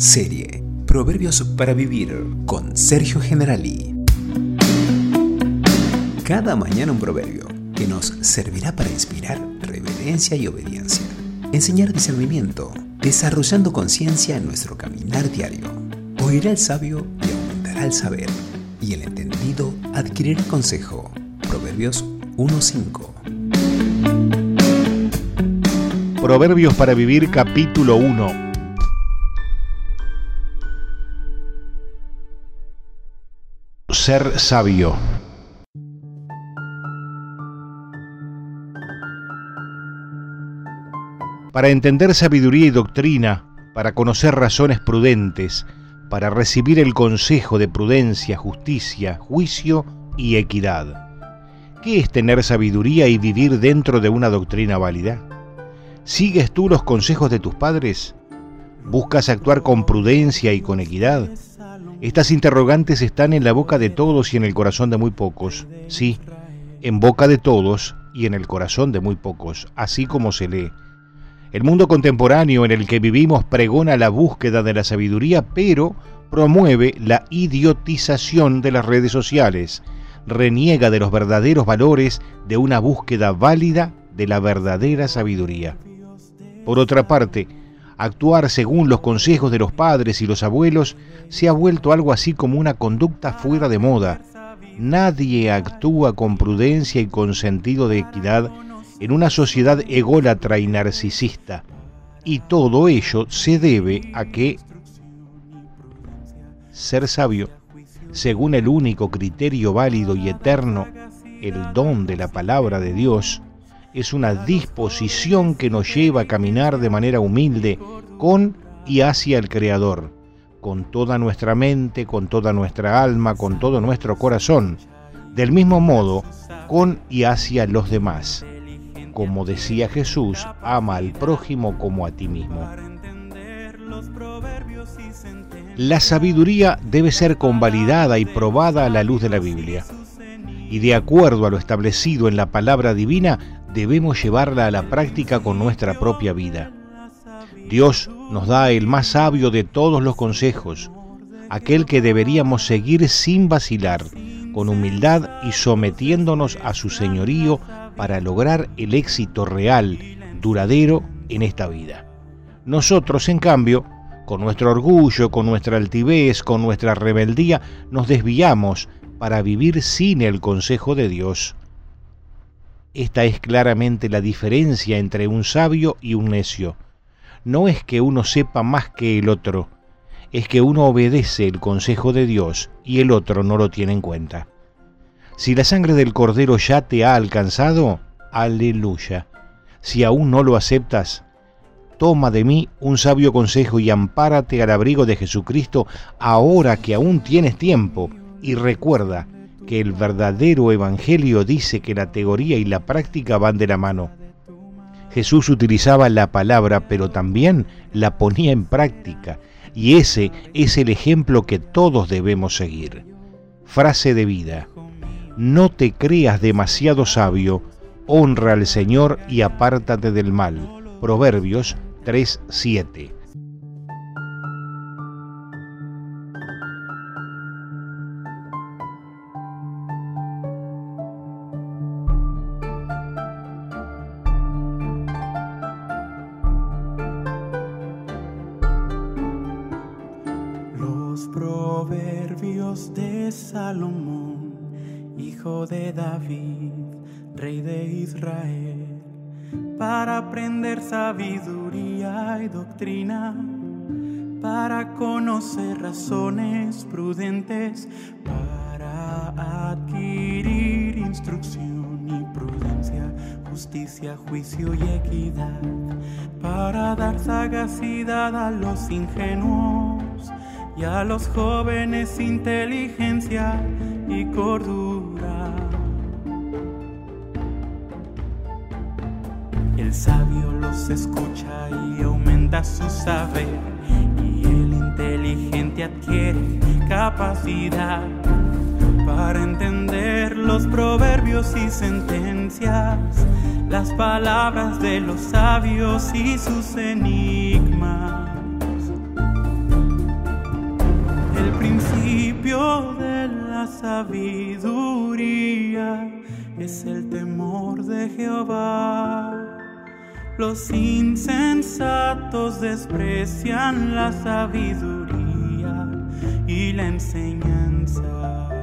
Serie Proverbios para Vivir con Sergio Generali. Cada mañana un proverbio que nos servirá para inspirar reverencia y obediencia, enseñar discernimiento, desarrollando conciencia en nuestro caminar diario. Oirá el sabio y aumentará el saber, y el entendido adquirirá consejo. Proverbios 1.5 Proverbios para Vivir capítulo 1 Ser sabio. Para entender sabiduría y doctrina, para conocer razones prudentes, para recibir el consejo de prudencia, justicia, juicio y equidad. ¿Qué es tener sabiduría y vivir dentro de una doctrina válida? ¿Sigues tú los consejos de tus padres? ¿Buscas actuar con prudencia y con equidad? Estas interrogantes están en la boca de todos y en el corazón de muy pocos. Sí, en boca de todos y en el corazón de muy pocos, así como se lee. El mundo contemporáneo en el que vivimos pregona la búsqueda de la sabiduría, pero promueve la idiotización de las redes sociales, reniega de los verdaderos valores de una búsqueda válida de la verdadera sabiduría. Por otra parte, Actuar según los consejos de los padres y los abuelos se ha vuelto algo así como una conducta fuera de moda. Nadie actúa con prudencia y con sentido de equidad en una sociedad ególatra y narcisista. Y todo ello se debe a que ser sabio, según el único criterio válido y eterno, el don de la palabra de Dios, es una disposición que nos lleva a caminar de manera humilde con y hacia el Creador, con toda nuestra mente, con toda nuestra alma, con todo nuestro corazón, del mismo modo con y hacia los demás. Como decía Jesús, ama al prójimo como a ti mismo. La sabiduría debe ser convalidada y probada a la luz de la Biblia. Y de acuerdo a lo establecido en la palabra divina, debemos llevarla a la práctica con nuestra propia vida. Dios nos da el más sabio de todos los consejos, aquel que deberíamos seguir sin vacilar, con humildad y sometiéndonos a su señorío para lograr el éxito real, duradero en esta vida. Nosotros, en cambio, con nuestro orgullo, con nuestra altivez, con nuestra rebeldía, nos desviamos para vivir sin el consejo de Dios. Esta es claramente la diferencia entre un sabio y un necio. No es que uno sepa más que el otro, es que uno obedece el consejo de Dios y el otro no lo tiene en cuenta. Si la sangre del cordero ya te ha alcanzado, aleluya. Si aún no lo aceptas, toma de mí un sabio consejo y ampárate al abrigo de Jesucristo ahora que aún tienes tiempo y recuerda que el verdadero evangelio dice que la teoría y la práctica van de la mano. Jesús utilizaba la palabra, pero también la ponía en práctica, y ese es el ejemplo que todos debemos seguir. Frase de vida. No te creas demasiado sabio, honra al Señor y apártate del mal. Proverbios 3:7. Proverbios de Salomón, hijo de David, rey de Israel, para aprender sabiduría y doctrina, para conocer razones prudentes, para adquirir instrucción y prudencia, justicia, juicio y equidad, para dar sagacidad a los ingenuos y a los jóvenes inteligencia y cordura. El sabio los escucha y aumenta su saber y el inteligente adquiere capacidad para entender los proverbios y sentencias, las palabras de los sabios y sus enigmas sabiduría es el temor de Jehová. Los insensatos desprecian la sabiduría y la enseñanza.